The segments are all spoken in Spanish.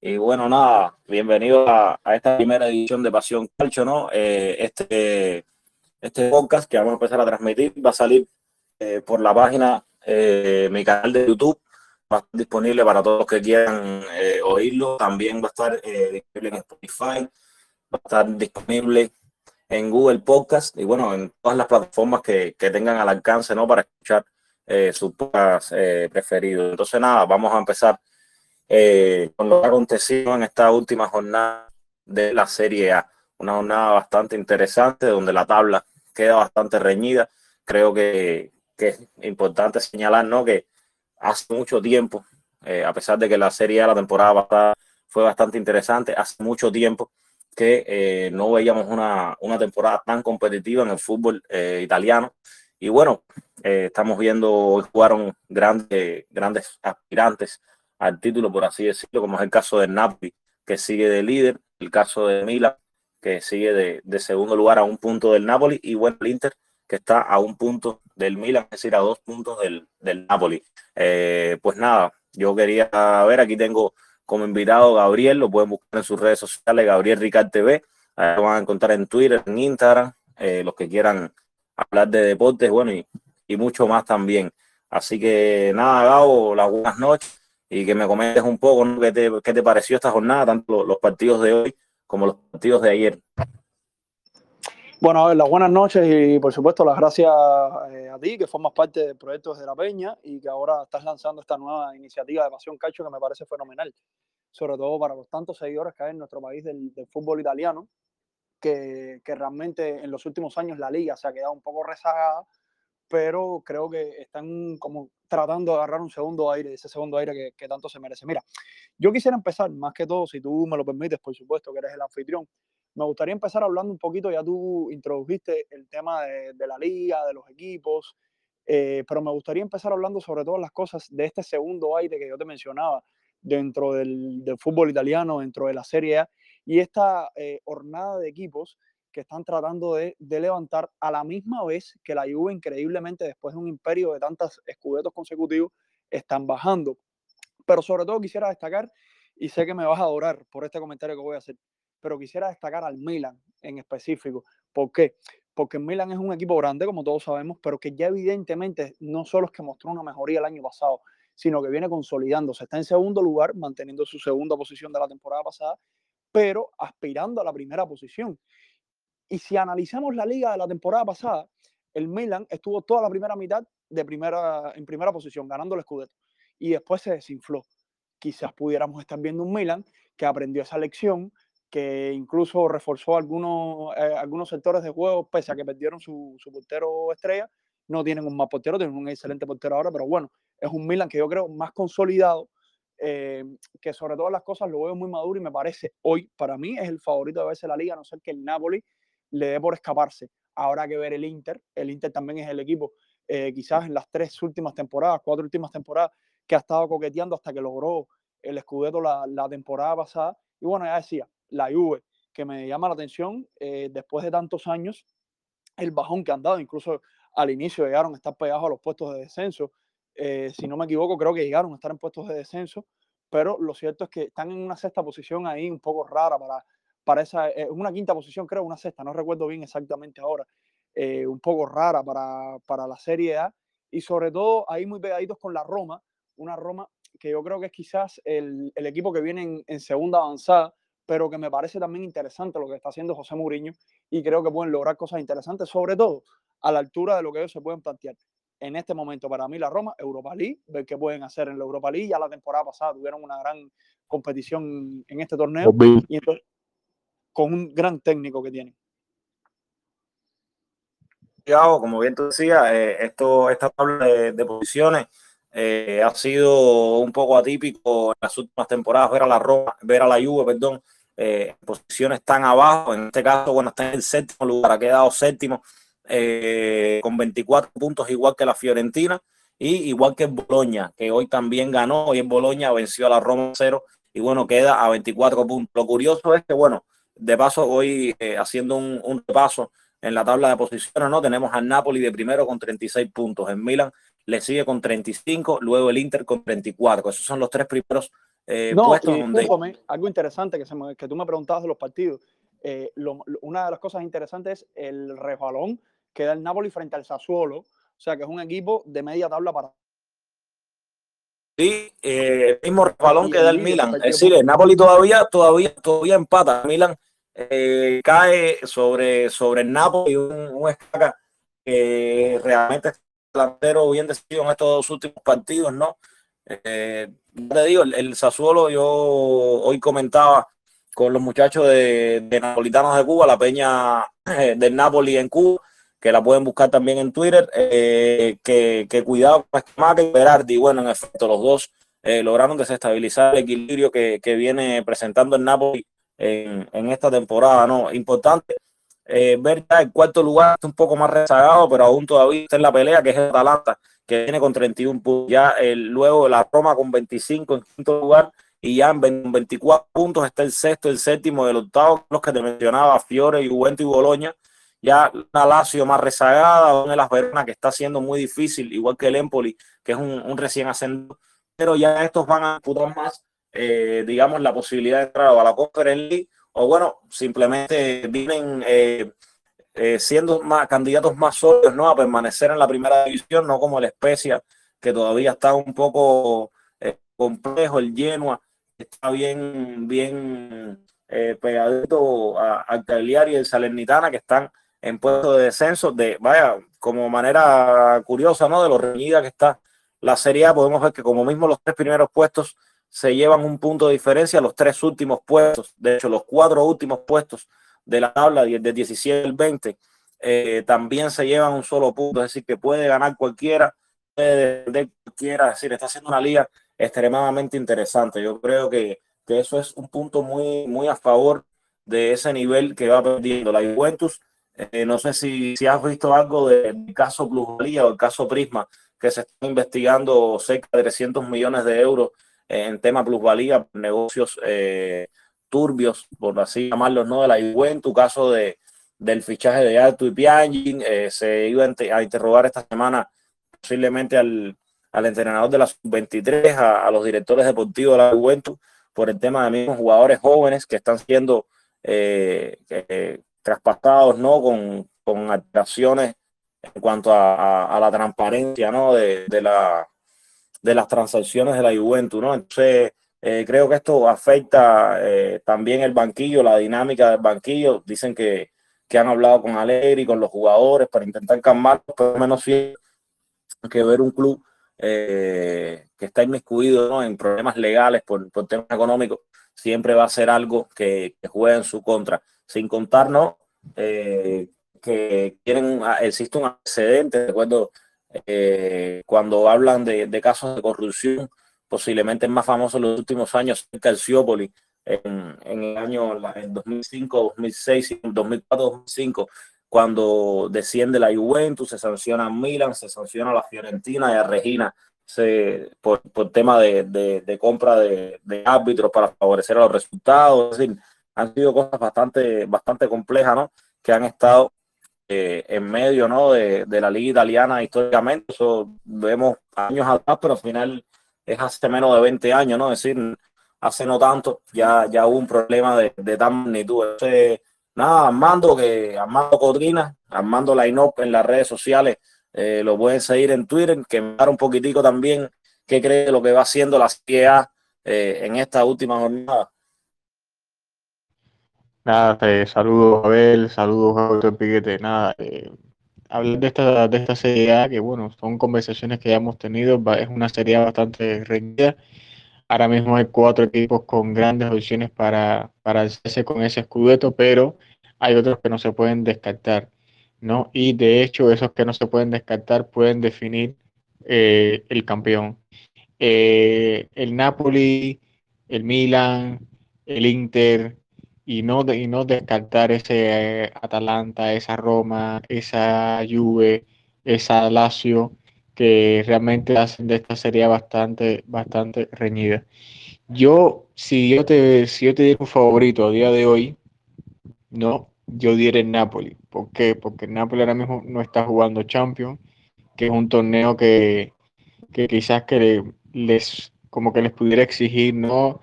Y bueno, nada, bienvenido a, esta primera edición de Pasión Calcio, ¿no? Eh, este, este podcast que vamos a empezar a transmitir va a salir eh, por la página, eh, mi canal de YouTube, va a estar disponible para todos los que quieran oírlo. También va a estar disponible en Spotify, va a estar disponible en Google Podcast y bueno, en todas las plataformas que, que tengan al alcance, ¿no? Para escuchar sus podcast preferidos. Entonces, nada, vamos a empezar eh, con lo que ha acontecido en esta última jornada de la Serie A. Una jornada bastante interesante donde la tabla queda bastante reñida. Creo que, que es importante señalar ¿no? que hace mucho tiempo, eh, a pesar de que la Serie A, la temporada pasada fue bastante interesante, hace mucho tiempo que eh, no veíamos una, una, temporada tan competitiva en el fútbol italiano. Y bueno, estamos viendo, hoy jugaron grandes, grandes aspirantes al título, por así decirlo, como es el caso de Napoli, que sigue de líder, el caso de Milan, que sigue de, segundo lugar a un punto del Napoli, y bueno, el Inter, que está a un punto del Milan, es decir, a dos puntos del, del Napoli. Eh, pues nada, yo quería ver, aquí tengo como invitado Gabriel, lo pueden buscar en sus redes sociales, Gabriel Ricard TV, ahí lo van a encontrar en Twitter, en Instagram, eh, los que quieran hablar de deportes, bueno, y, y mucho más también. Así que nada, Gabo, las buenas noches y que me comentes un poco ¿qué, te, qué, te, pareció esta jornada, tanto los partidos de hoy como los partidos de ayer. Bueno, a ver, las buenas noches y por supuesto las gracias eh, a ti que formas parte del proyecto desde La Peña y que ahora estás lanzando esta nueva iniciativa de Pasión Cacho que me parece fenomenal, sobre todo para los tantos seguidores que hay en nuestro país del, del fútbol italiano, que, que, realmente en los últimos años la liga se ha quedado un poco rezagada pero creo que están como tratando de agarrar un segundo aire, ese segundo aire que, que, tanto se merece. Mira, yo quisiera empezar, más que todo, si tú me lo permites, por supuesto, que eres el anfitrión, me gustaría empezar hablando un poquito, ya tú introdujiste el tema de, de la liga, de los equipos, eh, pero me gustaría empezar hablando sobre todas las cosas de este segundo aire que yo te mencionaba dentro del, del fútbol italiano, dentro de la Serie A, y esta eh, hornada de equipos que están tratando de, levantar a la misma vez que la Juve increíblemente después de un imperio de tantos escudetos consecutivos están bajando. Pero sobre todo quisiera destacar, y sé que me vas a adorar por este comentario que voy a hacer, pero quisiera destacar al Milan en específico. ¿Por qué? Porque Milan es un equipo grande, como todos sabemos, pero que ya evidentemente no solo es que mostró una mejoría el año pasado, sino que viene consolidándose. Está en segundo lugar, manteniendo su segunda posición de la temporada pasada, pero aspirando a la primera posición. Y si analizamos la liga de la temporada pasada, el Milan estuvo toda la primera mitad de primera, en primera posición, ganando el Scudetto. Y después se desinfló. Quizás pudiéramos estar viendo un Milan que aprendió esa lección, que incluso reforzó algunos, eh, algunos sectores de juego, pese a que perdieron su, su, portero estrella. No tienen un más portero, tienen un excelente portero ahora, pero bueno, es un Milan que yo creo más consolidado, eh, que sobre todas las cosas lo veo muy maduro y me parece hoy, para mí, es el favorito de verse la liga, a no ser que el Napoli le dé por escaparse. Habrá que ver el Inter. El Inter también es el equipo, eh, quizás en las tres últimas temporadas, cuatro últimas temporadas, que ha estado coqueteando hasta que logró el Scudetto la, la temporada pasada. Y bueno, ya decía, la Juve, que me llama la atención eh, después de tantos años, el bajón que han dado, incluso al inicio llegaron a estar pegados a los puestos de descenso. Eh, si no me equivoco, creo que llegaron a estar en puestos de descenso, pero lo cierto es que están en una sexta posición ahí un poco rara para, para esa, eh, una quinta posición, creo, una sexta, no recuerdo bien exactamente ahora, eh, un poco rara para, para, la Serie A, y sobre todo ahí muy pegaditos con la Roma, una Roma que yo creo que es quizás el, el equipo que viene en, en, segunda avanzada, pero que me parece también interesante lo que está haciendo José Mourinho, y creo que pueden lograr cosas interesantes, sobre todo a la altura de lo que ellos se pueden plantear. En este momento, para mí, la Roma, Europa League, ver qué pueden hacer en la Europa League. Ya la temporada pasada tuvieron una gran competición en este torneo. Y entonces, con un gran técnico que tiene. Como bien tú decías, eh, esto, de, posiciones eh, ha sido un poco atípico en las últimas temporadas ver a la Roma, ver a la Juve, perdón, eh, posiciones tan abajo. En este caso, bueno, está en el séptimo lugar, ha quedado séptimo con 24 puntos, igual que la Fiorentina y igual que Boloña, que hoy también ganó. Hoy en Boloña venció a la Roma 0 y bueno, queda a 24 puntos. Lo curioso es que, bueno, de paso, voy eh, haciendo un, un, repaso en la tabla de posiciones, ¿no? Tenemos al Napoli de primero con 36 puntos, en Milan le sigue con 35, luego el Inter con 34. Esos son los tres primeros eh, no, puestos donde... algo interesante que, se que tú me preguntabas de los partidos. Eh, una de las cosas interesantes es el resbalón que da el Napoli frente al Sassuolo, o sea que es un equipo de media tabla para Sí, eh, el mismo resbalón que da el Milan. Es decir, el Napoli todavía, todavía, todavía empata. Milan eh, cae sobre, sobre el Napoli, un, un que realmente es delantero bien decidido en estos dos últimos partidos, ¿no? Eh, te digo, el, Sassuolo, yo hoy comentaba con los muchachos de, de Napolitanos de Cuba, la peña del Napoli en Cuba, que la pueden buscar también en Twitter, eh, que, que, cuidado con Escamaca y Berardi. Bueno, en efecto, los dos eh, lograron desestabilizar el equilibrio que, que, viene presentando el Napoli en, en esta temporada. ¿no? Importante eh, ver ya el cuarto lugar, un poco más rezagado, pero aún todavía está en la pelea, que es el Atalanta, que viene con 31 puntos. Ya el, luego la Roma con 25 en quinto lugar y ya en 24 puntos está el sexto, el séptimo, el octavo, los que te mencionaba, Fiore, Juventus y Boloña ya la Lazio más rezagada, una de las Verona que está siendo muy difícil, igual que el Empoli, que es un, recién ascendido, pero ya estos van a disputar más, eh, digamos, la posibilidad de entrar a la Conference League, o bueno, simplemente vienen eh, eh, siendo más candidatos más sólidos, ¿no? A permanecer en la primera división, no como el Spezia, que todavía está un poco complejo, el Genoa, está bien, bien pegadito al Cagliari y el Salernitana, que están en puesto de descenso, de, vaya, como manera curiosa, ¿no? De lo reñida que está la Serie A, podemos ver que como mismo los tres primeros puestos se llevan un punto de diferencia, los tres últimos puestos, de hecho los cuatro últimos puestos de la tabla, de 17 al 20, eh, también se llevan un solo punto, es decir, que puede ganar cualquiera, puede de cualquiera, es decir, está haciendo una liga extremadamente interesante. Yo creo que, que eso es un punto muy, muy a favor de ese nivel que va perdiendo la Juventus. Eh, no sé si, si, has visto algo del caso Plusvalía o el caso Prisma, que se está investigando cerca de 300 millones de euros en tema plusvalía, negocios eh, turbios, por así llamarlos, ¿no? De la en tu caso de, del fichaje de Alto y Piangin, eh, se iba a interrogar esta semana posiblemente al, al entrenador de la 23 a, los directores deportivos de la Juventus, por el tema de mismos jugadores jóvenes que están siendo eh, traspasados, ¿no? Con, con en cuanto a, a, la transparencia, ¿no? De, de, la, de las transacciones de la Juventus, ¿no? Entonces, eh, creo que esto afecta eh, también el banquillo, la dinámica del banquillo. Dicen que, que han hablado con Alegri, con los jugadores para intentar calmar, pero menos que ver un club eh, que está inmiscuido ¿no? en problemas legales por, por temas económicos, siempre va a ser algo que, que en su contra sin contarnos que quieren, ah, existe un antecedente, recuerdo eh, cuando hablan de, casos de corrupción, posiblemente el más famoso en los últimos años, Calciopoli, en, en el año en 2005, 2006, 2004, 2005, cuando desciende la Juventus, se sanciona a Milan, se sanciona a la Fiorentina y a Regina se, por, por tema de, de, compra de, de, árbitros para favorecer a los resultados. Es decir, han sido cosas bastante, bastante complejas, ¿no? Que han estado eh, en medio, ¿no? De, de, la liga italiana históricamente. Eso vemos años atrás, pero al final es hace menos de 20 años, ¿no? Es decir, hace no tanto ya, ya hubo un problema de, de tal magnitud. Nada, Armando, que Armando Codrina, Armando Lainop en las redes sociales, eh, lo pueden seguir en Twitter, que me un poquitico también qué cree lo que va haciendo la CIA eh, en esta última jornada. Nada, saludos Abel, saludos a Piquete, nada, eh, hablar de esta, de esta serie A, que bueno, son conversaciones que ya hemos tenido, es una serie bastante reñida. Ahora mismo hay cuatro equipos con grandes opciones para, para hacerse con ese escudeto, pero hay otros que no se pueden descartar, ¿no? Y de hecho, esos que no se pueden descartar pueden definir eh, el campeón. Eh, el Napoli, el Milan, el Inter, y no, y no descartar ese eh, Atalanta, esa Roma, esa Juve, esa Lazio, que realmente hacen de esta serie bastante, bastante reñida. Yo, si yo te, si yo te diera un favorito a día de hoy, no, yo diría el Napoli. ¿Por qué? Porque Napoli ahora mismo no está jugando Champions, que es un torneo que, que quizás que les como que les pudiera exigir, ¿no?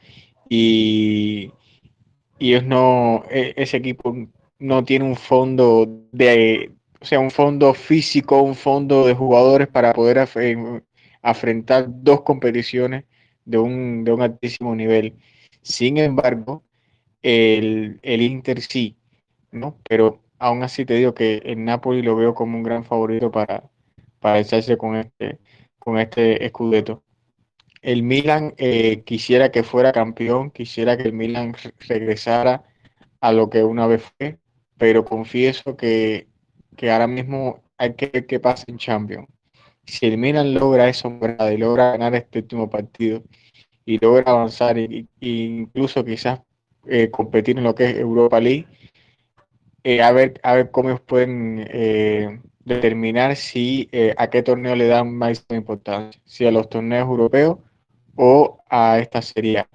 Y, y ellos no, e, ese equipo no tiene un fondo de, o sea, un fondo físico, un fondo de jugadores para poder afrontar dos competiciones de un, de un altísimo nivel. Sin embargo, el, el Inter sí, ¿no? Pero aún así te digo que el Napoli lo veo como un gran favorito para, para echarse con este, con este escudeto. El Milan eh, quisiera que fuera campeón, quisiera que el Milan regresara a lo que una vez fue, pero confieso que, que ahora mismo hay que ver qué pasa en Champions. Si el Milan logra eso y logra ganar este último partido y logra avanzar e, incluso quizás eh, competir en lo que es Europa League, eh, a, ver, a ver cómo pueden eh, determinar si a qué torneo le dan más importancia, si a los torneos europeos o a esta serie,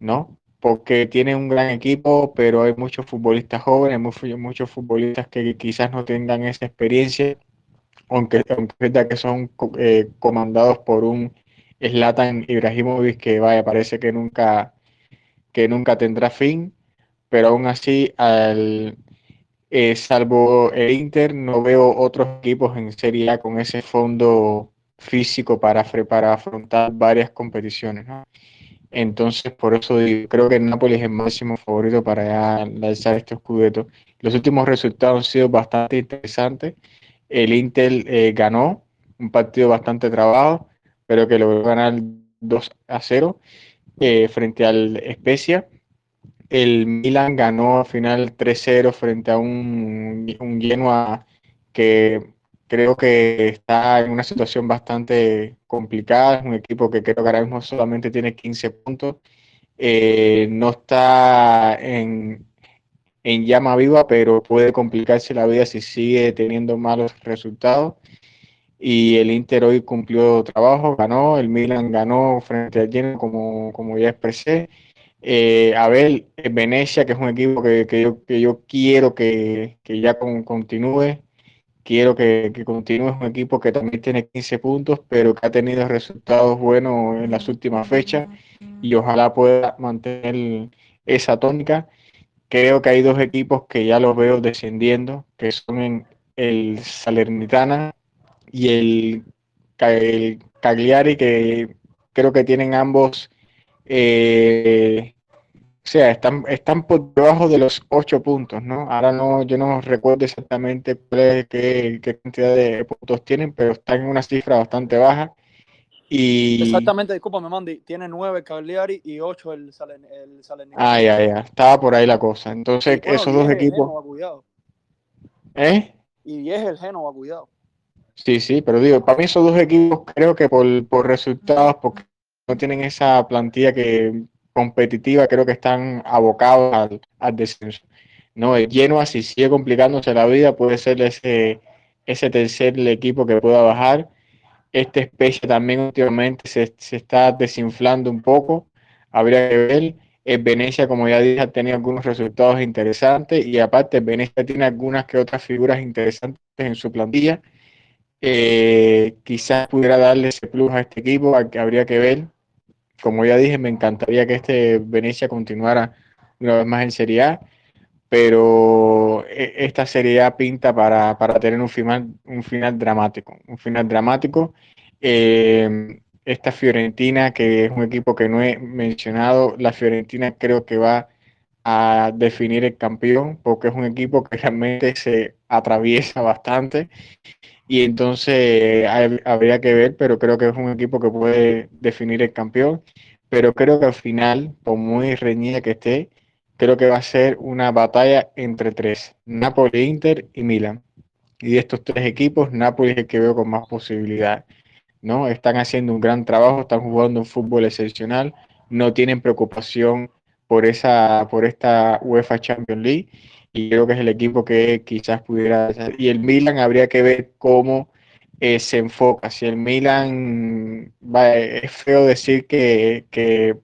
¿no? Porque tiene un gran equipo, pero hay muchos futbolistas jóvenes, muchos, futbolistas que quizás no tengan esa experiencia, aunque, aunque que son comandados por un Zlatan Ibrahimovic que vaya, parece que nunca, que nunca tendrá fin, pero aún así, al, eh, salvo el Inter, no veo otros equipos en Serie A con ese fondo físico para, para afrontar varias competiciones. Entonces, por eso creo que el Napoli es el máximo favorito para lanzar este escudeto. Los últimos resultados han sido bastante interesantes. El Inter eh, ganó un partido bastante trabado pero que logró ganar 2 a 0 eh, frente al Spezia. El Milan ganó al final 3-0 frente a un, un Genoa que creo que está en una situación bastante complicada. Es un equipo que creo que ahora mismo solamente tiene 15 puntos. Eh, no está en, en llama viva, pero puede complicarse la vida si sigue teniendo malos resultados y el Inter hoy cumplió trabajo, ganó, el Milan ganó frente al Genoa como, como ya expresé. Eh, Abel, Venecia, que es un equipo que, que, yo, que yo, quiero que, que ya continúe, quiero que, que, continúe, un equipo que también tiene 15 puntos, pero que ha tenido resultados buenos en las últimas fechas y ojalá pueda mantener esa tónica. Creo que hay dos equipos que ya los veo descendiendo, que son el Salernitana y el, Cagliari, que creo que tienen ambos, eh, o sea, están, están por debajo de los ocho puntos, ¿no? Ahora no, yo no recuerdo exactamente qué, qué cantidad de puntos tienen, pero están en una cifra bastante baja. Y... Exactamente, discúlpame, Mandy, tiene nueve el Cagliari y ocho el, Salen, el Ah, ya, ya, estaba por ahí la cosa. Entonces, esos dos equipos... ¿Eh? Y 10 el Genoa, cuidado. Sí, sí, pero digo, para mí esos dos equipos creo que por, por resultados, porque no tienen esa plantilla que competitiva, creo que están abocados al, descenso. No, el Genoa, si sigue complicándose la vida, puede ser ese, ese tercer equipo que pueda bajar. Este especie también últimamente se, se, está desinflando un poco. Habría que ver. El Venecia, como ya dije, ha tenido algunos resultados interesantes y aparte Venecia tiene algunas que otras figuras interesantes en su plantilla eh, quizás pudiera darle ese plus a este equipo, habría que ver. Como ya dije, me encantaría que este Venecia continuara una vez más en Serie A, pero eh, esta Serie A pinta para, tener un final, un final dramático, un final dramático. Eh, esta Fiorentina, que es un equipo que no he mencionado, la Fiorentina creo que va a definir el campeón, porque es un equipo que realmente se atraviesa bastante y entonces habría que ver, pero creo que es un equipo que puede definir el campeón. Pero creo que al final, por muy reñida que esté, creo que va a ser una batalla entre tres, Napoli, Inter y Milan. Y de estos tres equipos, Napoli es el que veo con más posibilidad. ¿no? Están haciendo un gran trabajo, están jugando un fútbol excepcional, no tienen preocupación por, esa, por esta UEFA Champions League y creo que es el equipo que quizás pudiera y el Milan habría que ver cómo eh, se enfoca si el Milan va, es feo decir que, que,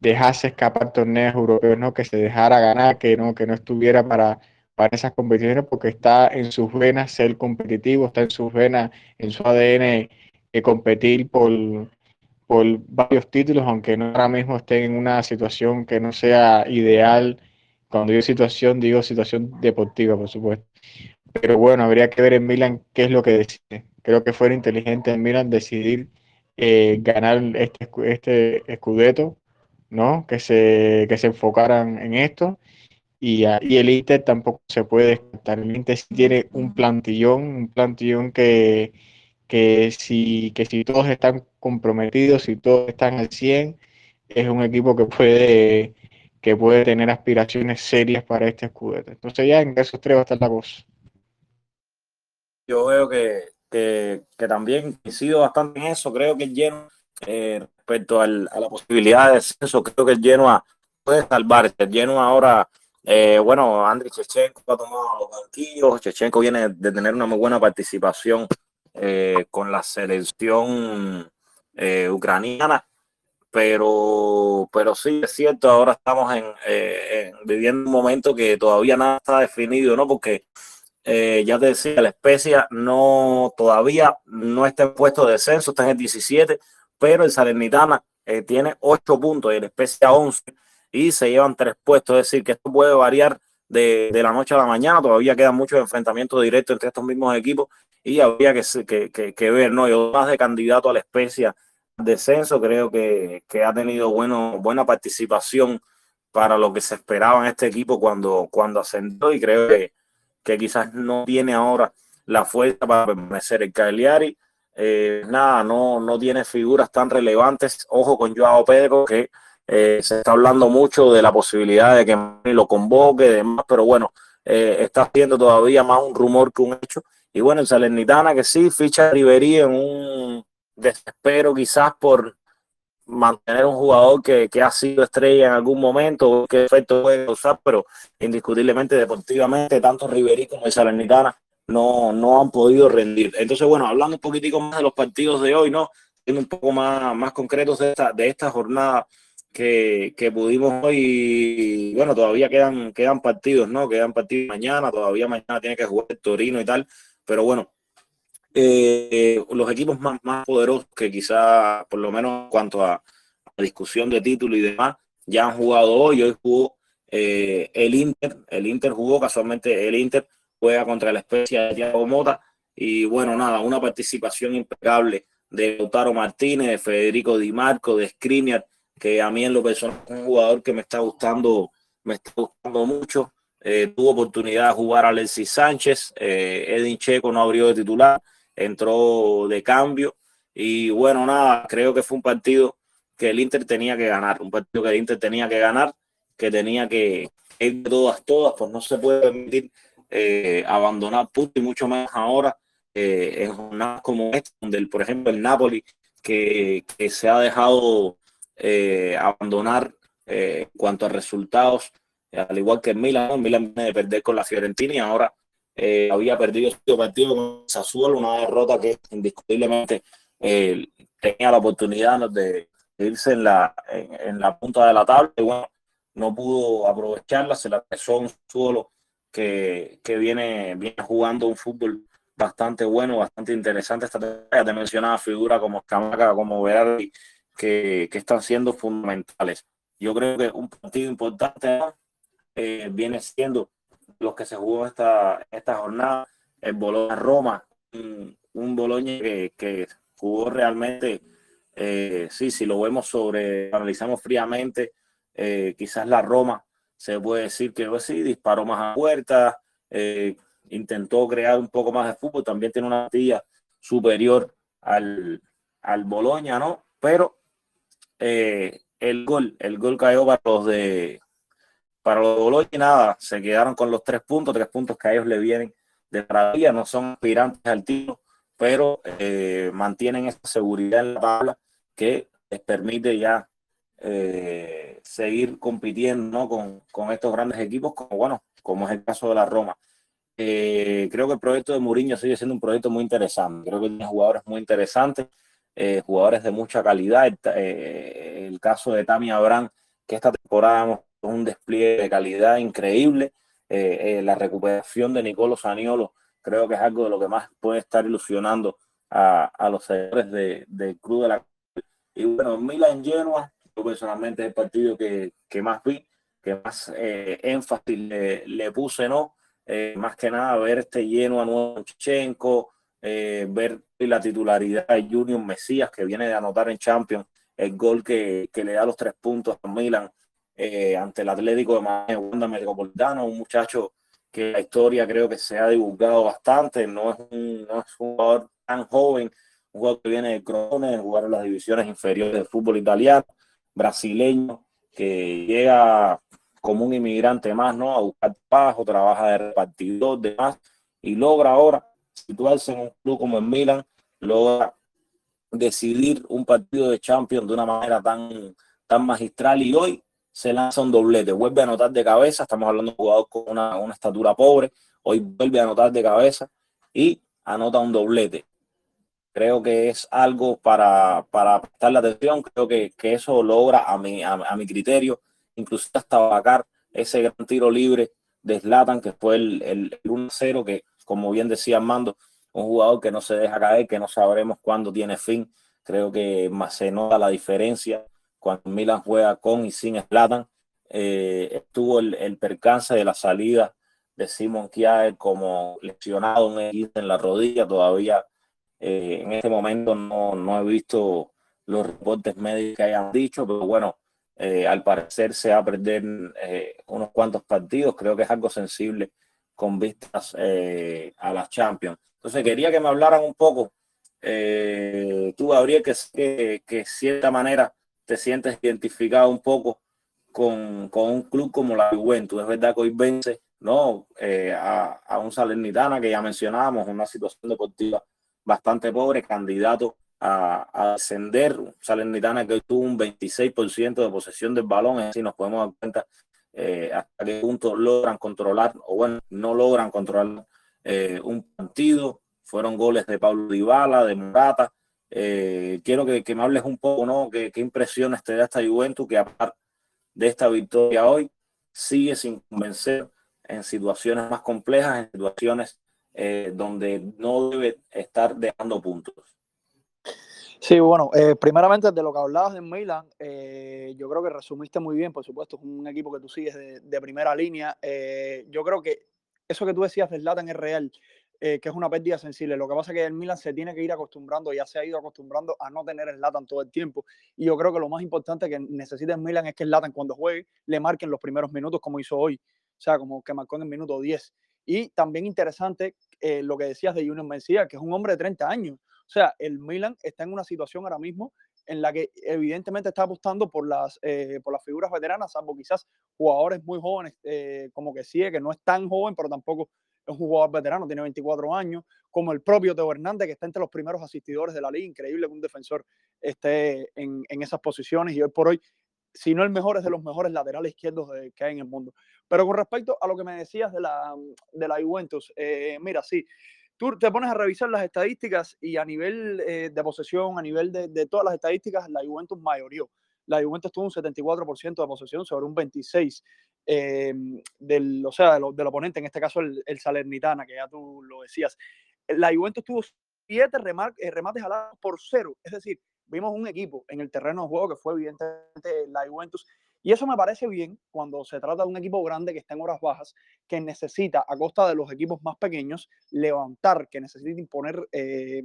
dejase escapar torneos europeos no que se dejara ganar que no que no estuviera para para esas competiciones porque está en sus venas ser competitivo está en sus venas en su ADN eh, competir por por varios títulos, aunque no ahora mismo estén en una situación que no sea ideal. Cuando digo situación, digo situación deportiva, por supuesto. Pero bueno, habría que ver en Milan qué es lo que decide. Creo que fuera inteligente en Milan decidir eh, ganar este, este escudeto, ¿no? Que se, que se enfocaran en esto. Y, y, el Inter tampoco se puede descartar. El Inter tiene un plantillón, un plantillón que, que, si, que si todos están comprometidos, si todos están al 100, es un equipo que puede, que puede tener aspiraciones serias para este escudeto. Entonces ya en esos tres va a estar la cosa. Yo veo que, que, que también coincido bastante en eso. Creo que el Genoa, eh, respecto a la posibilidad de eso, creo que el Genoa puede salvarse. El Genoa ahora, eh, bueno, Andriy Chechenko ha tomado los banquillos. Chechenko viene de tener una muy buena participación eh, con la selección ucraniana. Pero, pero sí, es cierto, ahora estamos en, eh, en, viviendo un momento que todavía nada está definido, ¿no? Porque eh, ya te decía, la especia no todavía no está en puesto de descenso, está en el 17, pero el Salernitana eh, tiene 8 puntos y el especia 11 y se llevan 3 puestos, es decir, que esto puede variar de, de, la noche a la mañana, todavía quedan muchos enfrentamientos directos entre estos mismos equipos y habría que, que, que, que ver, ¿no? Yo más de candidato a la especia descenso, creo que, que ha tenido bueno, buena participación para lo que se esperaba en este equipo cuando, cuando ascendió y creo que que quizás no tiene ahora la fuerza para permanecer el Cagliari. Eh, nada, no, no tiene figuras tan relevantes. Ojo con Joao Pedro, que eh, se está hablando mucho de la posibilidad de que lo convoque demás, pero bueno, eh, está siendo todavía más un rumor que un hecho. Y bueno, el Salernitana que sí, ficha a Riverí en un desespero quizás por mantener un jugador que, que, ha sido estrella en algún momento, qué efecto puede causar, pero indiscutiblemente deportivamente, tanto Riverí como Salernitana no, no han podido rendir. Entonces, bueno, hablando un poquitico más de los partidos de hoy, ¿no? Siendo un poco más, más concretos de esta, de esta jornada que, que pudimos hoy, bueno, todavía quedan, quedan partidos, ¿no? Quedan partidos mañana, todavía mañana tiene que jugar Torino y tal, pero bueno, eh, los equipos más, más poderosos que quizá, por lo menos en cuanto a, discusión de título y demás, ya han jugado hoy. Hoy jugó eh, el Inter. El Inter jugó casualmente, el Inter juega contra la especie de Thiago Mota. Y bueno, nada, una participación impecable de Lautaro Martínez, de Federico Di Marco, de Skriniar, que a mí en lo personal es un jugador que me está gustando, me está gustando mucho. Eh, tuvo oportunidad de jugar a Alexis Sánchez, eh, Edin Checo no abrió de titular, entró de cambio. Y bueno, nada, creo que fue un partido que el Inter tenía que ganar, un partido que el Inter tenía que ganar, que tenía que ir todas, todas, pues no se puede permitir eh, abandonar puntos y mucho más ahora eh, en jornadas como esta, donde por ejemplo el Napoli que, se ha dejado eh, abandonar eh, en cuanto a resultados, al igual que el Milan, el Milan viene de perder con la Fiorentina y ahora eh, había perdido este partido con Sassuolo, una derrota que indiscutiblemente eh, tenía la oportunidad de irse en la, en, en, la punta de la tabla y bueno, no pudo aprovecharla, se la pesó un Sassuolo que, que viene, viene jugando un fútbol bastante bueno, bastante interesante. Esta ya te mencionaba figuras como Camaca, como Verardi, que, que están siendo fundamentales. Yo creo que un partido importante eh, viene siendo los que se jugó esta, esta jornada, el Boloña Roma, un, un Boloña que, que, jugó realmente, eh, sí, si lo vemos sobre, analizamos fríamente, eh, quizás la Roma se puede decir que pues, sí, disparó más a puerta, eh, intentó crear un poco más de fútbol, también tiene una tía superior al, al Boloña, ¿no? Pero eh, el gol, el gol cayó para los de para los Boloña nada, se quedaron con los tres puntos, tres puntos que a ellos le vienen de maravilla, no son aspirantes al título, pero eh, mantienen esa seguridad en la tabla que les permite ya eh, seguir compitiendo ¿no? con, con, estos grandes equipos, como bueno, como es el caso de la Roma. Eh, creo que el proyecto de Mourinho sigue siendo un proyecto muy interesante. Creo que tiene jugadores muy interesantes, eh, jugadores de mucha calidad. El, el caso de Tami Abraham, que esta temporada hemos un despliegue de calidad increíble. Eh, eh, la recuperación de Nicolo Saniolo creo que es algo de lo que más puede estar ilusionando a, a los seguidores del de Club de la Y bueno, Milan Genoa, yo personalmente es el partido que, que más vi, que más eh, énfasis le, puse, ¿no? Más que nada ver este Genoa nuevo Chichenko, ver la titularidad de Junior Mesías, que viene de anotar en Champions, el gol que, que le da los tres puntos a Milan ante el Atlético de Madrid, Wanda Metropolitano, un muchacho que la historia creo que se ha divulgado bastante, no es un, no es un jugador tan joven, un jugador que viene de Crone, jugar en las divisiones inferiores del fútbol italiano, brasileño, que llega como un inmigrante más, ¿no? A buscar trabajo, trabaja de repartidor, demás, y logra ahora situarse en un club como el Milan, logra decidir un partido de Champions de una manera tan, tan magistral y hoy se lanza un doblete, vuelve a anotar de cabeza, estamos hablando de un jugador con una, una estatura pobre, hoy vuelve a anotar de cabeza y anota un doblete. Creo que es algo para, para prestarle atención, creo que, que eso logra a mi, a, a mi criterio, incluso hasta vacar ese gran tiro libre de Zlatan, que fue el, el, el 1-0, que como bien decía Armando, un jugador que no se deja caer, que no sabremos cuándo tiene fin. Creo que más se nota la diferencia cuando Milan juega con y sin Zlatan. Eh, estuvo el, el, percance de la salida de Simon Kjaer como lesionado en, la rodilla. Todavía eh, en este momento no, no, he visto los reportes médicos que hayan dicho, pero bueno, eh, al parecer se va a perder eh, unos cuantos partidos. Creo que es algo sensible con vistas eh, a las Champions. Entonces quería que me hablaran un poco, tú Gabriel, que, que, que de cierta manera te sientes identificado un poco con, con, un club como la Juventus. Es verdad que hoy vence ¿no? Eh, a, a, un Salernitana que ya mencionábamos, una situación deportiva bastante pobre, candidato a, a ascender. Salernitana que tuvo un 26% de posesión del balón, es decir, nos podemos dar cuenta eh, hasta qué punto logran controlar, o bueno, no logran controlar eh, un partido. Fueron goles de Pablo Dybala, de Morata, eh, quiero que, que, me hables un poco, ¿no? ¿Qué, qué impresiones te da esta Juventus que aparte de esta victoria hoy sigue sin convencer en situaciones más complejas, en situaciones eh, donde no debe estar dejando puntos? Sí, bueno, eh, primeramente de lo que hablabas de Milan, eh, yo creo que resumiste muy bien, por supuesto, es un equipo que tú sigues de, de primera línea. Eh, yo creo que eso que tú decías de Zlatan es real eh, que es una pérdida sensible. Lo que pasa es que el Milan se tiene que ir acostumbrando, ya se ha ido acostumbrando a no tener el Latan todo el tiempo. Y yo creo que lo más importante que necesita el Milan es que el Latan cuando juegue le marquen los primeros minutos como hizo hoy. O sea, como que marcó en el minuto 10. Y también interesante eh, lo que decías de Junior Mencía, que es un hombre de 30 años. O sea, el Milan está en una situación ahora mismo en la que evidentemente está apostando por las, eh, por las figuras veteranas, salvo quizás jugadores muy jóvenes, como que sí, que no es tan joven, pero tampoco es un jugador veterano, tiene 24 años, como el propio Teo Hernández, que está entre los primeros asistidores de la liga. Increíble que un defensor esté en, esas posiciones y hoy por hoy, si no el mejor, es de los mejores laterales izquierdos que hay en el mundo. Pero con respecto a lo que me decías de la, de la Juventus, eh, mira, sí, tú te pones a revisar las estadísticas y a nivel eh, de posesión, a nivel de, de, todas las estadísticas, la Juventus mayorió. La Juventus tuvo un 74% de posesión sobre un 26% eh, del, o sea, del, del, oponente, en este caso el, el, Salernitana, que ya tú lo decías. La Juventus tuvo siete eh, remates alados por cero, es decir, vimos un equipo en el terreno de juego que fue evidentemente la Juventus. Y eso me parece bien cuando se trata de un equipo grande que está en horas bajas, que necesita, a costa de los equipos más pequeños, levantar, que necesita imponer eh,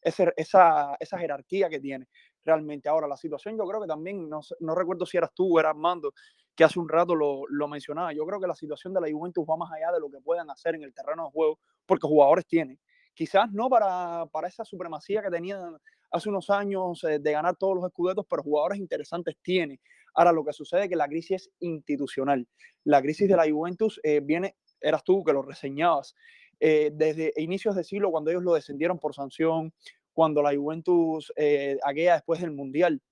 ese, esa, esa jerarquía que tiene realmente. Ahora, la situación yo creo que también, no, no recuerdo si eras tú o era Armando, que hace un rato lo, lo, mencionaba, yo creo que la situación de la Juventus va más allá de lo que puedan hacer en el terreno de juego, porque jugadores tienen. Quizás no para, para esa supremacía que tenían hace unos años eh, de ganar todos los escudetos, pero jugadores interesantes tiene. Ahora, lo que sucede es que la crisis es institucional. La crisis de la Juventus eh, viene, eras tú que lo reseñabas, eh, desde inicios de siglo, cuando ellos lo descendieron por sanción, cuando la Juventus, aquella después del Mundial,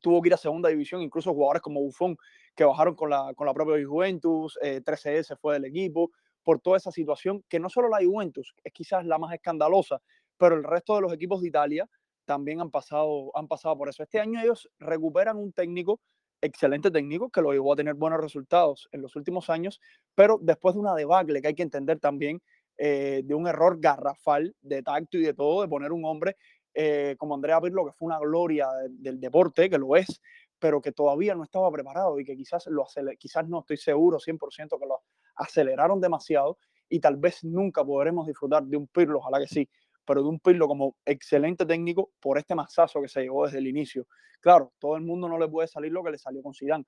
tuvo que ir a segunda división, incluso jugadores como Buffon, que bajaron con la, con la propia Juventus, eh, 13S fue del equipo, por toda esa situación, que no solo la Juventus es quizás la más escandalosa, pero el resto de los equipos de Italia también han pasado, han pasado por eso. Este año ellos recuperan un técnico, excelente técnico, que lo llevó a tener buenos resultados en los últimos años, pero después de una debacle que hay que entender también, eh, de un error garrafal de tacto y de todo, de poner un hombre eh, como Andrea Pirlo, que fue una gloria del deporte, que lo es, pero que todavía no estaba preparado y que quizás, lo quizás no estoy seguro 100% que lo aceleraron demasiado y tal vez nunca podremos disfrutar de un Pirlo, ojalá que sí, pero de un Pirlo como excelente técnico por este masazo que se llevó desde el inicio. Claro, todo el mundo no le puede salir lo que le salió con Zidane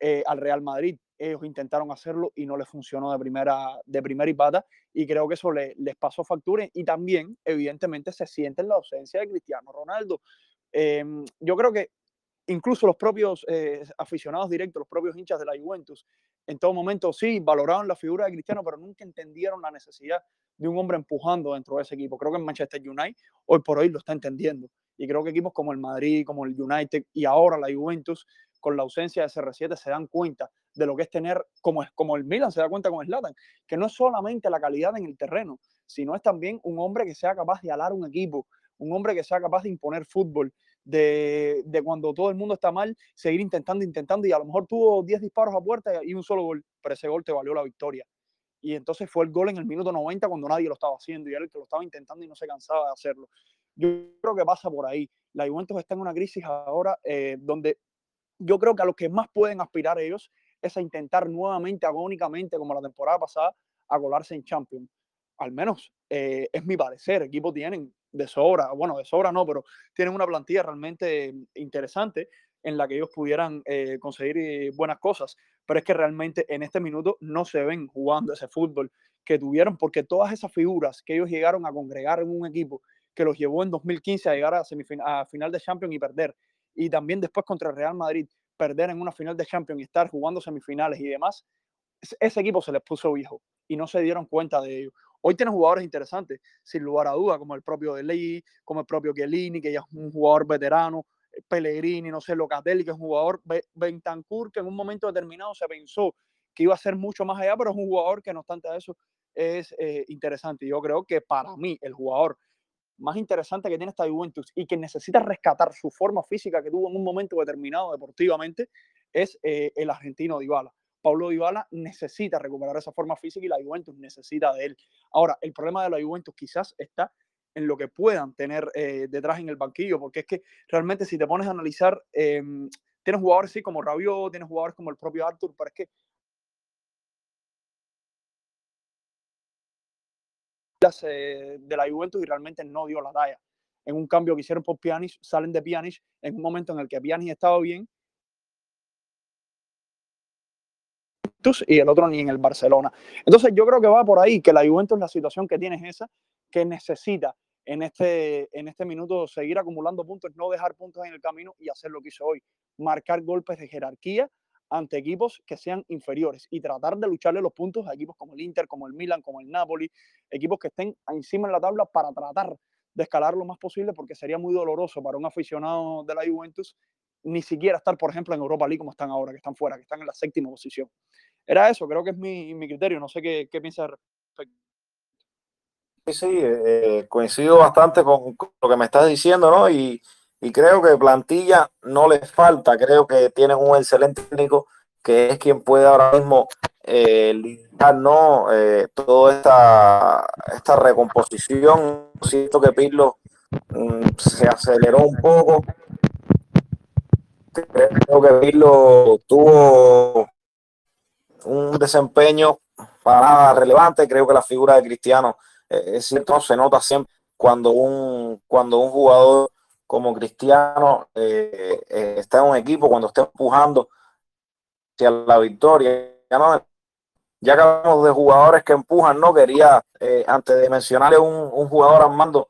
eh, al Real Madrid. Ellos intentaron hacerlo y no les funcionó de primera, de primera y pata y creo que eso les pasó factura y también evidentemente se siente en la ausencia de Cristiano Ronaldo. Em, yo creo que incluso los propios eh, aficionados directos, los propios hinchas de la Juventus, en todo momento sí valoraron la figura de Cristiano, pero nunca entendieron la necesidad de un hombre empujando dentro de ese equipo. Creo que en Manchester United hoy por hoy lo está entendiendo. Y creo que equipos como el Madrid, como el United y ahora la Juventus, con la ausencia de CR7, se dan cuenta de lo que es tener, como, como el Milan se da cuenta con Slatan, que no es solamente la calidad en el terreno, sino es también un hombre que sea capaz de alar un equipo, un hombre que sea capaz de imponer fútbol, de, cuando todo el mundo está mal, seguir intentando, intentando, y a lo mejor tuvo 10 disparos a puerta y un solo gol, pero ese gol te valió la victoria. Y entonces fue el gol en el minuto 90 cuando nadie lo estaba haciendo y él que lo estaba intentando y no se cansaba de hacerlo. Yo creo que pasa por ahí. La Juventus está en una crisis ahora eh, donde yo creo que a lo que más pueden aspirar ellos es a intentar nuevamente, agónicamente, como la temporada pasada, a colarse en Champions. Al menos eh, es mi parecer. Equipos tienen de sobra, bueno, de sobra no, pero tienen una plantilla realmente interesante en la que ellos pudieran eh, conseguir eh, buenas cosas, pero es que realmente en este minuto no se ven jugando ese fútbol que tuvieron, porque todas esas figuras que ellos llegaron a congregar en un equipo que los llevó en 2015 a llegar a, a final de Champions y perder, y también después contra el Real Madrid, perder en una final de Champions y estar jugando semifinales y demás, ese equipo se les puso viejo y no se dieron cuenta de ello. Hoy tiene jugadores interesantes, sin lugar a duda, como el propio Deley, como el propio Chiellini, que ya es un jugador veterano, eh, Pellegrini, no sé, Locatelli, que es un jugador, Bentancur, que en un momento determinado se pensó que iba a ser mucho más allá, pero es un jugador que no obstante eso es eh, interesante. Yo creo que para mí el jugador más interesante que tiene esta Juventus y que necesita rescatar su forma física que tuvo en un momento determinado deportivamente es eh, el argentino Dybala. Pablo Dybala necesita recuperar esa forma física y la Juventus necesita de él. Ahora, el problema de la Juventus quizás está en lo que puedan tener eh, detrás en el banquillo, porque es que realmente si te pones a analizar, em, tienes jugadores así como Rabiot, tienes jugadores como el propio Arthur, pero es que eh, de la Juventus y realmente no dio la talla. En un cambio que hicieron por Pjanic, salen de Pjanic en un momento en el que Pjanic estaba bien y el otro ni en el Barcelona. Entonces yo creo que va por ahí, que la Juventus la situación que tiene es esa, que necesita en este, en este minuto seguir acumulando puntos, no dejar puntos en el camino y hacer lo que hizo hoy, marcar golpes de jerarquía ante equipos que sean inferiores y tratar de lucharle los puntos a equipos como el Inter, como el Milan, como el Napoli, equipos que estén encima en la tabla para tratar de escalar lo más posible porque sería muy doloroso para un aficionado de la Juventus ni siquiera estar, por ejemplo, en Europa League como están ahora, que están fuera, que están en la séptima posición. Era eso, creo que es mi, mi criterio, no sé qué, qué piensas respecto. Sí, sí, eh, coincido bastante con, lo que me estás diciendo, ¿no? Y, y, creo que plantilla no les falta, creo que tienen un excelente técnico que es quien puede ahora mismo eh, liderar, ¿no? Eh, toda esta, esta recomposición. Siento que Pirlo mm, se aceleró un poco, creo que Pirlo tuvo un desempeño para nada relevante. Creo que la figura de Cristiano eh, es cierto, se nota siempre cuando un, cuando un jugador como Cristiano eh, eh, está en un equipo, cuando está empujando hacia la victoria. Ya, que hablamos de jugadores que empujan, no quería, antes de mencionarle un, un jugador Armando,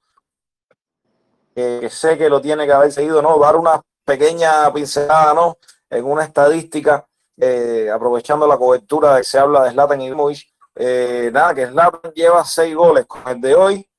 que sé que lo tiene que haber seguido, ¿no? Dar una pequeña pincelada, ¿no? En una estadística, eh, aprovechando la cobertura de que se habla de Zlatan Ibrahimovic, eh, nada, que Zlatan lleva seis goles con el de hoy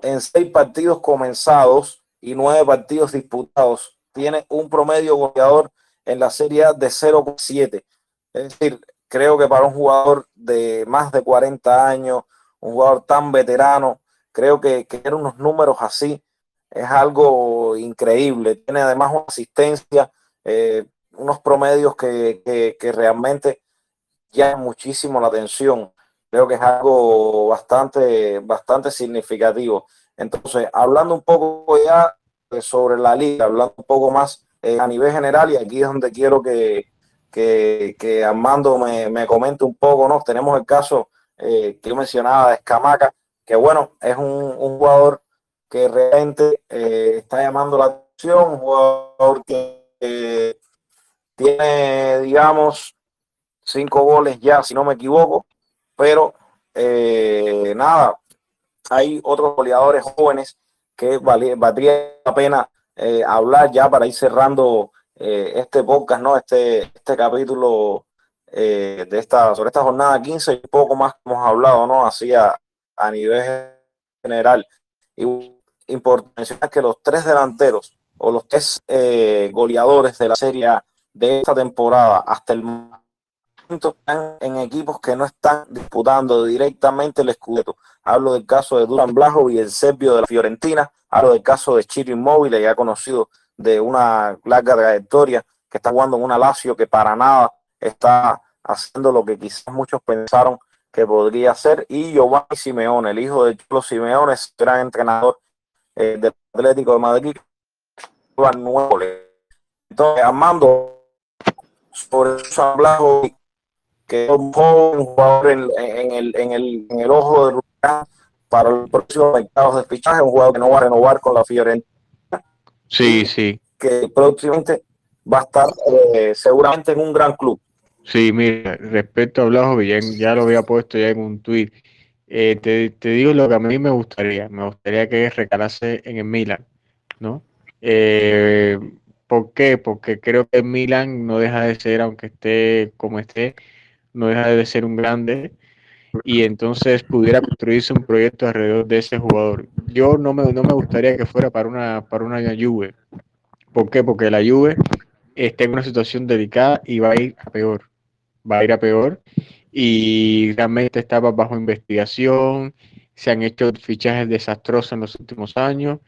en seis partidos comenzados y nueve partidos disputados. Tiene un promedio goleador en la Serie de 0,7. Es decir, creo que para un jugador de más de 40 años, un jugador tan veterano, creo que, que unos números así es algo increíble. Tiene además una asistencia, eh, unos promedios que, que, realmente llaman muchísimo la atención. Creo que es algo bastante, bastante significativo. Entonces, hablando un poco ya sobre la liga, hablando un poco más eh, a nivel general, y aquí es donde quiero que, que, que Armando me, me, comente un poco, ¿no? Tenemos el caso eh, que yo mencionaba de Escamaca, que bueno, es un, un jugador que realmente eh, está llamando la atención, un jugador que eh, tiene, digamos, cinco goles ya, si no me equivoco, pero eh, nada, hay otros goleadores jóvenes que valdría la pena eh, hablar ya para ir cerrando eh, este podcast, ¿no? Este, este capítulo de esta, sobre esta jornada 15 y poco más que hemos hablado, ¿no? Así a, a nivel general. Y importante que los tres delanteros o los tres goleadores de la serie de esta temporada hasta el están en equipos que no están disputando directamente el escudeto. Hablo del caso de Duran y el serbio de la Fiorentina. Hablo del caso de Chiro Inmóvil, ya conocido de una larga trayectoria, que está jugando en una Lazio que para nada está haciendo lo que quizás muchos pensaron que podría hacer. Y Giovanni Simeone, el hijo de Cholo Simeone, gran entrenador eh, del Atlético de Madrid. Entonces, Armando, sobre Dusan Blajovic, que es un joven jugador en, en, el, en, el, en el ojo de Rubén para el próximo mercado de fichaje, un jugador que no va a renovar con la Fiorentina. Sí, sí. Que próximamente va a estar eh, seguramente en un gran club. Sí, mira, respecto a Blajo ya, ya lo había puesto ya en un tuit. Eh, te, te, digo lo que a mí me gustaría. Me gustaría que recalase en el Milan, ¿no? Eh, ¿Por qué? Porque creo que Milan no deja de ser, aunque esté como esté, no deja de ser un grande y entonces pudiera construirse un proyecto alrededor de ese jugador. Yo no me, no me gustaría que fuera para una, para una Juve. ¿Por qué? Porque la Juve está en una situación delicada y va a ir a peor. Va a ir a peor y realmente estaba bajo investigación. Se han hecho fichajes desastrosos en los últimos años.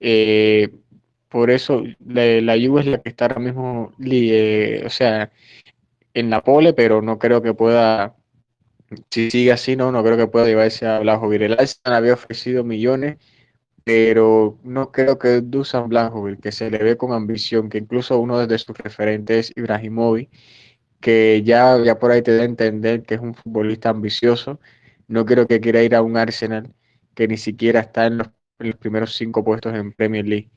Eh, por eso la, la, Juve es la que está ahora mismo, eh, o sea, en la pole, pero no creo que pueda, si sigue así, no, no creo que pueda llevarse a Blajovic. El Arsenal había ofrecido millones, pero no creo que Dusan Blajovic, que se le ve con ambición, que incluso uno de sus referentes, Ibrahimovic, que ya, ya por ahí te da a entender que es un futbolista ambicioso, no creo que quiera ir a un Arsenal que ni siquiera está en los primeros cinco puestos en Premier League.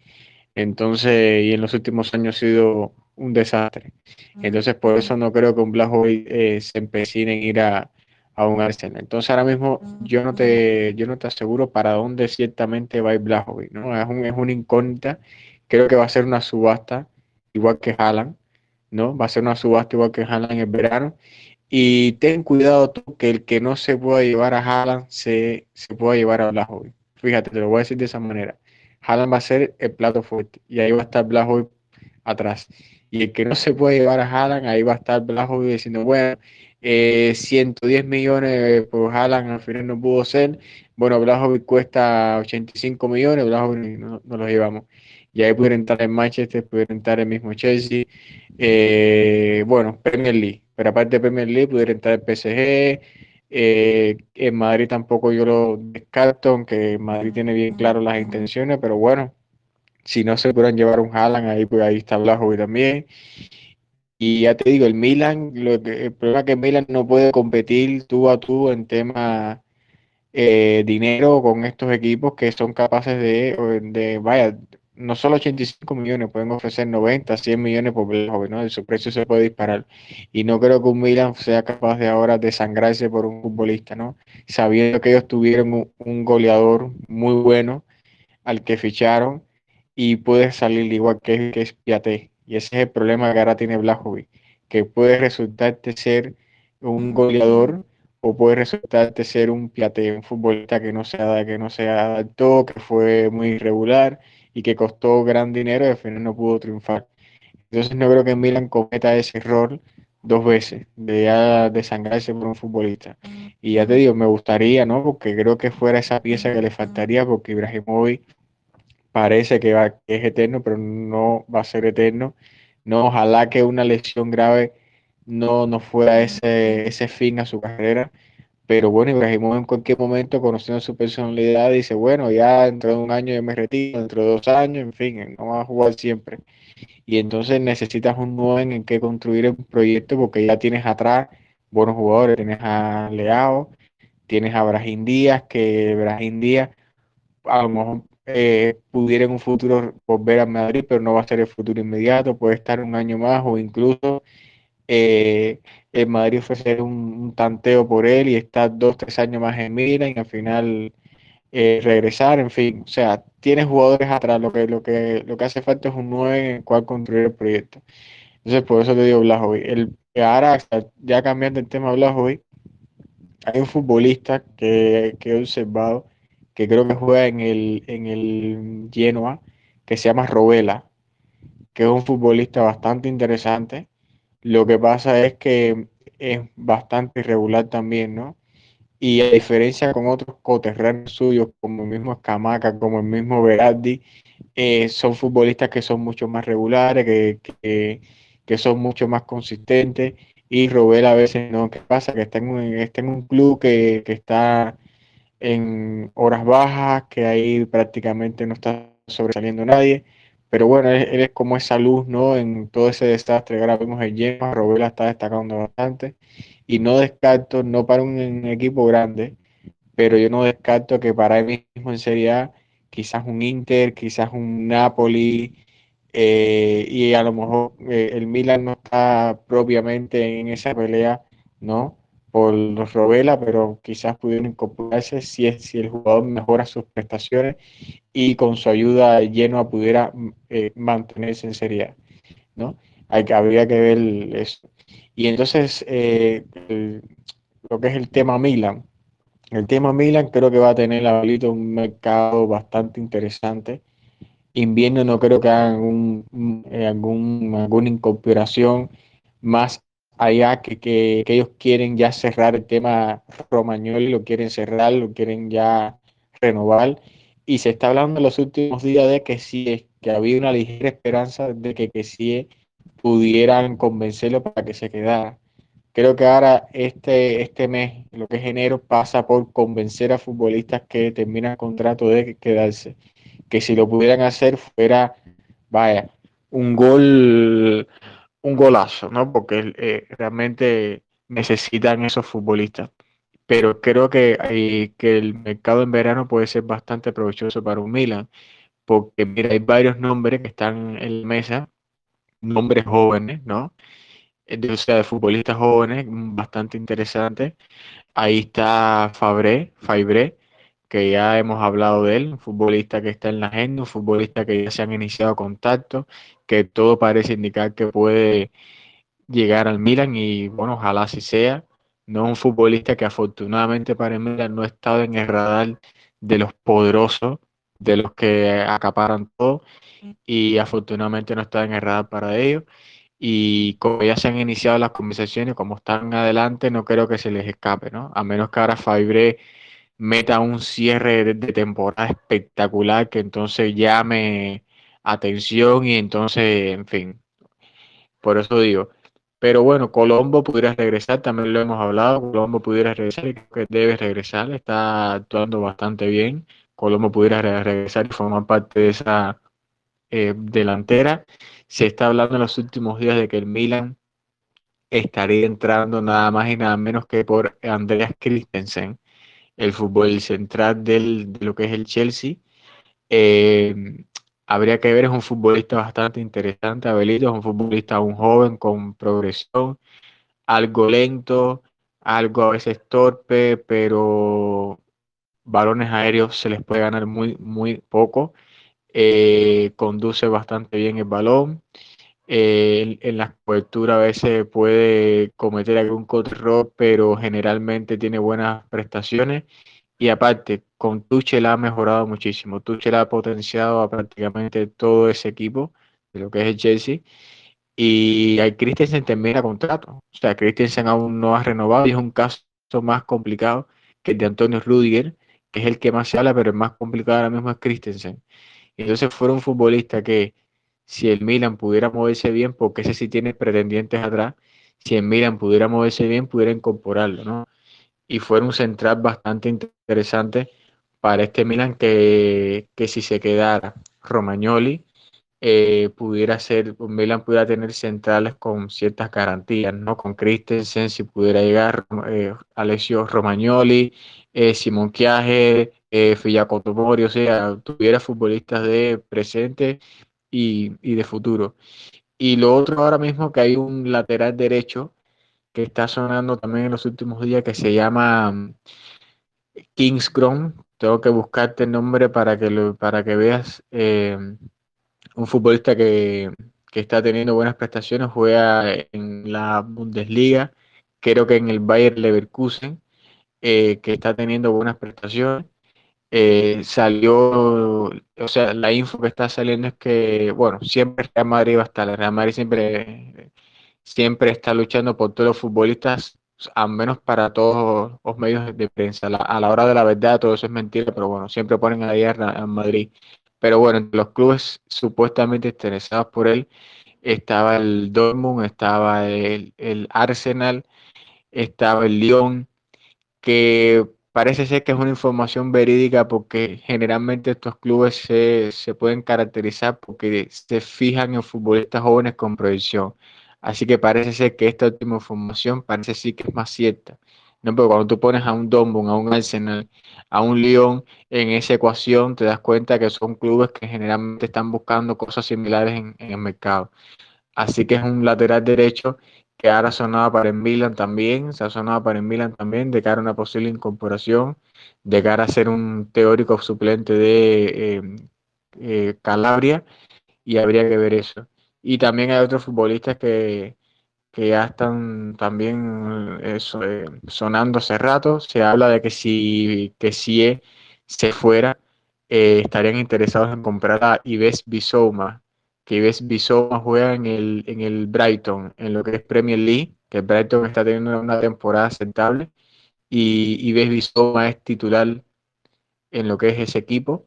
Entonces, y en los últimos años ha sido un desastre. Entonces, por eso no creo que un Blajovic eh, se empecine en ir a, a, un Arsenal. Entonces, ahora mismo yo no te, yo no te aseguro para dónde ciertamente va a ir ¿no? Es, un, es una incógnita. Creo que va a ser una subasta, igual que Haaland, ¿no? Va a ser una subasta igual que Haaland en el verano. Y ten cuidado tú que el que no se pueda llevar a Haaland se, se pueda llevar a Blajovic. Fíjate, te lo voy a decir de esa manera. Haaland va a ser el plato fuerte y ahí va a estar Blajovic atrás. Y el que no se puede llevar a Haaland, ahí va a estar Blajovic diciendo, bueno, eh, 110 millones por Haaland al final no pudo ser. Bueno, Blajovic cuesta 85 millones, Blajovic no, no lo llevamos. Y ahí pudiera entrar en Manchester, pudiera entrar el mismo Chelsea. Eh, bueno, Premier League. Pero aparte de Premier League, pudiera entrar el PSG. Eh, en Madrid tampoco yo lo descarto, aunque Madrid tiene bien claro las intenciones, pero bueno, si no se pueden llevar un Haaland, ahí, pues ahí está Blajovic también. Y ya te digo, el Milan, lo que, el problema es que el Milan no puede competir tú a tú en tema eh, dinero con estos equipos que son capaces de, de, vaya, no solo 85 millones, pueden ofrecer 90, 100 millones por Blajovic, ¿no? Su precio se puede disparar. Y no creo que un Milan sea capaz de ahora desangrarse por un futbolista, ¿no? Sabiendo que ellos tuvieron un, goleador muy bueno al que ficharon y puede salir igual que, que es Piaté. Y ese es el problema que ahora tiene Blajovic, que puede resultarte ser un goleador o puede resultarte ser un Piaté, un futbolista que no se, que no se adaptó, que fue muy irregular y que costó gran dinero y al final no pudo triunfar. Entonces no creo que Milan cometa ese error dos veces, de ya desangrarse por un futbolista. Y ya te digo, me gustaría, ¿no? Porque creo que fuera esa pieza que le faltaría, porque Ibrahimovic parece que, va, que es eterno, pero no va a ser eterno. No, ojalá que una lesión grave no, no fuera ese, ese fin a su carrera, pero bueno, Ibrahimovic en cualquier momento, conociendo su personalidad, dice, bueno, ya dentro de un año yo me retiro, dentro de dos años, en fin, no va a jugar siempre. Y entonces necesitas un nuevo en que construir el proyecto porque ya tienes atrás buenos jugadores, tienes a Leao, tienes a Brahim Díaz, que Brahim Díaz a lo mejor eh, pudiera en un futuro volver a Madrid, pero no va a ser el futuro inmediato, puede estar un año más o incluso eh, el Madrid ofrecer un, tanteo por él y estar dos, tres años más en Milan y al final eh, regresar, en fin, o sea, tienes jugadores atrás, lo que, lo que, lo que hace falta es un 9 en el cual construir el proyecto. Entonces, por eso te digo Blajovic. El, ahora, ya cambiando el tema Blajovic, hay un futbolista que, que, he observado que creo que juega en el, en el Genoa, que se llama Robela, que es un futbolista bastante interesante lo que pasa es que es bastante irregular también, ¿no? Y a diferencia con otros coterranos suyos, como el mismo Escamaca, como el mismo Berardi, eh, son futbolistas que son mucho más regulares, que, que, son mucho más consistentes. Y Robel a veces no, ¿qué pasa? Que está en un, un club que, que está en horas bajas, que ahí prácticamente no está sobresaliendo nadie pero bueno, él, es como esa luz, ¿no? En todo ese desastre. Ahora vemos el Yema, Robela está destacando bastante. Y no descarto, no para un, equipo grande, pero yo no descarto que para él mismo en Serie A, quizás un Inter, quizás un Napoli, eh, y a lo mejor eh, el Milan no está propiamente en esa pelea, ¿no? Por Robela, pero quizás pudieron incorporarse si, si el jugador mejora sus prestaciones y con su ayuda Genoa pudiera mm, eh, mantenerse en Serie ¿no? Hay, habría que ver eso. Y entonces, eh, lo que es el tema Milan. El tema Milan creo que va a tener ahorita un mercado bastante interesante. Invierno no creo que hagan eh, algún, alguna incorporación más allá que, que, ellos quieren ya cerrar el tema Romagnoli, lo quieren cerrar, lo quieren ya renovar y se está hablando en los últimos días de que sí, que había una ligera esperanza de que, que sí pudieran convencerlo para que se quedara. Creo que ahora este, este mes, lo que es enero, pasa por convencer a futbolistas que terminan el contrato de quedarse. Que si lo pudieran hacer fuera, vaya, un gol, un golazo, ¿no? Porque eh, realmente necesitan esos futbolistas pero creo que, hay, que el mercado en verano puede ser bastante provechoso para un Milan, porque mira, hay varios nombres que están en la mesa, nombres jóvenes, ¿no? O sea, de futbolistas jóvenes, bastante interesantes. Ahí está Fabré, Fabré, que ya hemos hablado de él, un futbolista que está en la agenda, un futbolista que ya se han iniciado contactos, que todo parece indicar que puede llegar al Milan y bueno, ojalá así sea no un futbolista que afortunadamente para mí no ha estado en el radar de los poderosos, de los que acaparan todo, y afortunadamente no está en el radar para ellos. Y como ya se han iniciado las conversaciones, como están adelante, no creo que se les escape, ¿no? A menos que ahora Fabre meta un cierre de, temporada espectacular que entonces llame atención y entonces, en fin, por eso digo, pero bueno, Colombo pudiera regresar, también lo hemos hablado, Colombo pudiera regresar y creo que debe regresar, está actuando bastante bien. Colombo pudiera regresar y formar parte de esa eh, delantera. Se está hablando en los últimos días de que el Milan estaría entrando nada más y nada menos que por Andreas Christensen, el fútbol central del, de lo que es el Chelsea. Eh, habría que ver, es un futbolista bastante interesante, Abelito, es un futbolista aún joven, con progresión, algo lento, algo a veces torpe, pero balones aéreos se les puede ganar muy, muy poco. Eh, conduce bastante bien el balón. Eh, en, la cobertura a veces puede cometer algún error, pero generalmente tiene buenas prestaciones. Y aparte, con Tuchel ha mejorado muchísimo. Tuchel ha potenciado a prácticamente todo ese equipo de lo que es el Chelsea. Y hay Christensen termina contrato. O sea, Christensen aún no ha renovado y es un caso más complicado que el de Antonio Rudiger, que es el que más se habla, pero el más complicado ahora mismo es Christensen. Entonces fuera un futbolista que si el Milan pudiera moverse bien, porque ese sí tiene pretendientes atrás, si el Milan pudiera moverse bien, pudiera incorporarlo, ¿no? y fuera un central bastante interesante para este Milan que, que si se quedara Romagnoli, eh, pudiera ser, Milan pudiera tener centrales con ciertas garantías, ¿no? Con Christensen, si pudiera llegar eh, Alessio Romagnoli, eh, Simon Chiaje, eh, Mori, o sea, tuviera futbolistas de presente y, y, de futuro. Y lo otro ahora mismo que hay un lateral derecho que está sonando también en los últimos días que se llama mm, Kings Tengo que buscarte el nombre para que, lo, para que veas eh, un futbolista que, que, está teniendo buenas prestaciones, juega en la Bundesliga, creo que en el Bayer Leverkusen, eh, que está teniendo buenas prestaciones. Eh, salió, o sea, la info que está saliendo es que, bueno, siempre Real Madrid va a estar, Real Madrid siempre, siempre está luchando por todos los futbolistas, al menos para todos los medios de prensa. a la hora de la verdad todo eso es mentira, pero bueno, siempre ponen a guerra en Madrid. Pero bueno, los clubes supuestamente interesados por él estaba el Dortmund, estaba el, el Arsenal, estaba el Lyon, que parece ser que es una información verídica porque generalmente estos clubes se, se pueden caracterizar porque se fijan en futbolistas jóvenes con proyección. Así que parece ser que esta última información parece sí que es más cierta. No, pero cuando tú pones a un Dortmund, a un Arsenal, a un Lyon en esa ecuación, te das cuenta que son clubes que generalmente están buscando cosas similares en, en el mercado. Así que es un lateral derecho que ahora sonaba para el Milan también, se ha sonado para el Milan también, de cara a una posible incorporación, de cara a ser un teórico suplente de eh, eh, Calabria, y habría que ver eso. Y también hay otros futbolistas que, que ya están también eh, sonando hace rato. Se habla de que si, que si se fuera, estarían interesados en comprar a Ives Bisouma, que ves Bisoma juega en el, en el Brighton, en lo que es Premier League, que el Brighton está teniendo una temporada aceptable, y, y ves Bisoma es titular en lo que es ese equipo.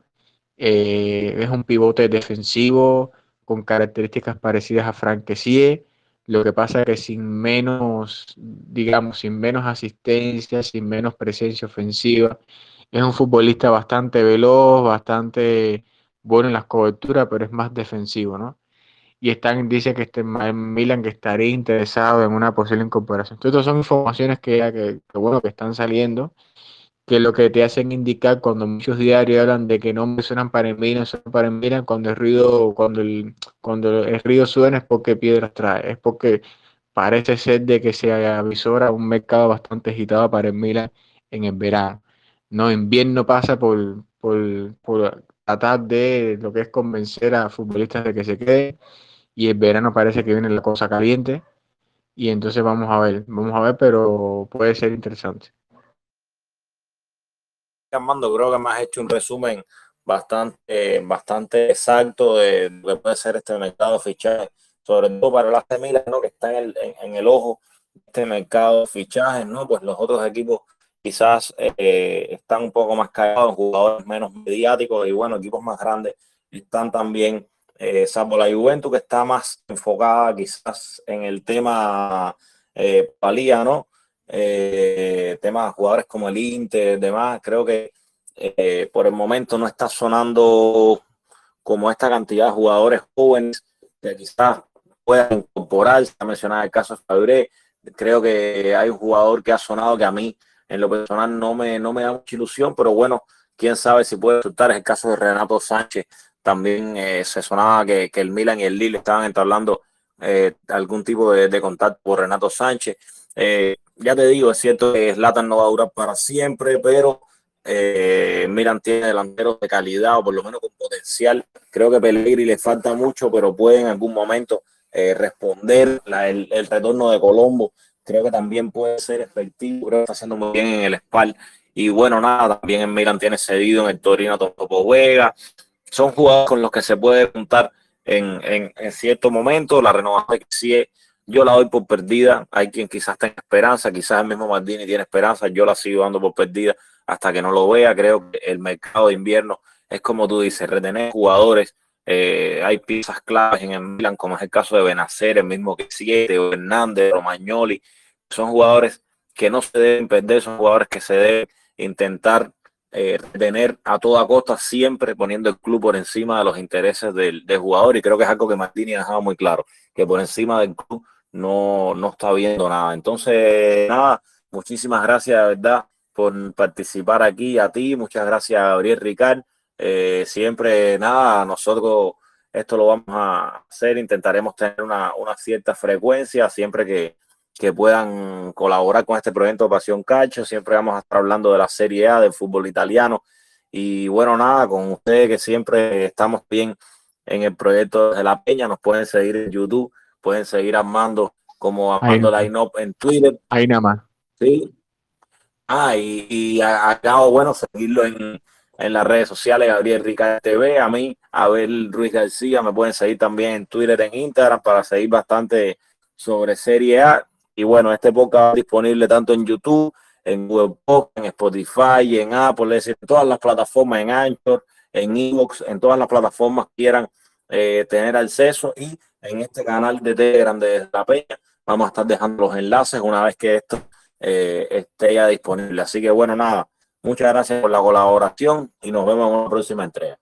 Eh, es un pivote defensivo con características parecidas a Frank Kessie, lo que pasa es que sin menos, digamos, sin menos asistencia, sin menos presencia ofensiva, es un futbolista bastante veloz, bastante bueno en las coberturas, pero es más defensivo, ¿no? Y están, dice que este Milan que estaría interesado en una posible incorporación. Entonces, son informaciones que, bueno, que están saliendo, que lo que te hacen indicar cuando muchos diarios hablan de que no suenan para el Milan, suenan para el Milan, cuando el ruido, cuando el, cuando el ruido suena es porque piedras trae, es porque parece ser de que se avisora un mercado bastante agitado para el Milan en el verano. No, invierno pasa por, por, por tratar de lo que es convencer a futbolistas de que se queden y el verano parece que viene la cosa caliente y entonces vamos a ver, vamos a ver, pero puede ser interesante. Armando, creo que me has hecho un resumen bastante, bastante exacto de lo que puede ser este mercado fichaje, sobre todo para las semillas ¿no? que está en el, en, el ojo este mercado fichajes, ¿no? Pues los otros equipos quizás eh, están un poco más callados, jugadores menos mediáticos y bueno, equipos más grandes están también, eh, salvo la Juventus que está más enfocada quizás en el tema eh, palía, ¿no? Eh, temas jugadores como el Inter, demás, creo que eh, por el momento no está sonando como esta cantidad de jugadores jóvenes que quizás puedan incorporar, se ha mencionado el caso de Fabré, creo que hay un jugador que ha sonado que a mí en lo personal no me, no me da mucha ilusión, pero bueno, quién sabe si puede resultar. Es el caso de Renato Sánchez. También eh, se sonaba que, que, el Milan y el Lille estaban entablando eh, algún tipo de, de, contacto por Renato Sánchez. Eh, ya te digo, es cierto que Zlatan no va a durar para siempre, pero Milan tiene delanteros de calidad o por lo menos con potencial. Creo que Pellegrini le falta mucho, pero puede en algún momento responder la, el, el, retorno de Colombo creo que también puede ser efectivo, creo que está haciendo muy bien en el SPAL. Y bueno, nada, también en Milan tiene cedido en el Torino Topo Vega. Son jugadores con los que se puede juntar en, en, en cierto. La renovación que sí yo la doy por perdida. Hay quien quizás tenga esperanza, quizás el mismo Maldini tiene esperanza. Yo la sigo dando por perdida hasta que no lo vea. Creo que el mercado de invierno es como tú dices, retener jugadores. Eh, hay piezas claves en el Milan, como es el caso de Benacer, el mismo que siete, o Hernández, Romagnoli, son jugadores que no se deben perder, son jugadores que se deben intentar eh, tener a toda costa, siempre poniendo el club por encima de los intereses del, jugador. Y creo que es algo que Martini ha dejado muy claro, que por encima del club no, no está viendo nada. Entonces, nada, muchísimas gracias, de verdad, por participar aquí. A ti, muchas gracias, Gabriel Ricard. Eh, siempre, nada, nosotros esto lo vamos a hacer, intentaremos tener una, una cierta frecuencia siempre que, que puedan colaborar con este proyecto de Pasión Calcio. Siempre vamos a estar hablando de la Serie A, del fútbol italiano. Y bueno, nada, con ustedes que siempre estamos bien en el proyecto de La Peña, nos pueden seguir en YouTube, pueden seguir Armando como Armando Line en Twitter. Ahí nada más. Sí. Ah, y, y acabo, bueno, seguirlo en, en las redes sociales, Gabriel Rica TV, a mí, Abel Ruiz García, me pueden seguir también en Twitter, en Instagram, para seguir bastante sobre Serie A y bueno, este podcast disponible tanto en YouTube, en Google en Spotify, en Apple, es decir, en todas las plataformas, en Anchor, en Evox, en todas las plataformas que quieran eh, tener acceso y en este canal de Telegram de La Peña vamos a estar dejando los enlaces una vez que esto eh, esté ya disponible. Así que bueno, nada, muchas gracias por la colaboración y nos vemos en una próxima entrega.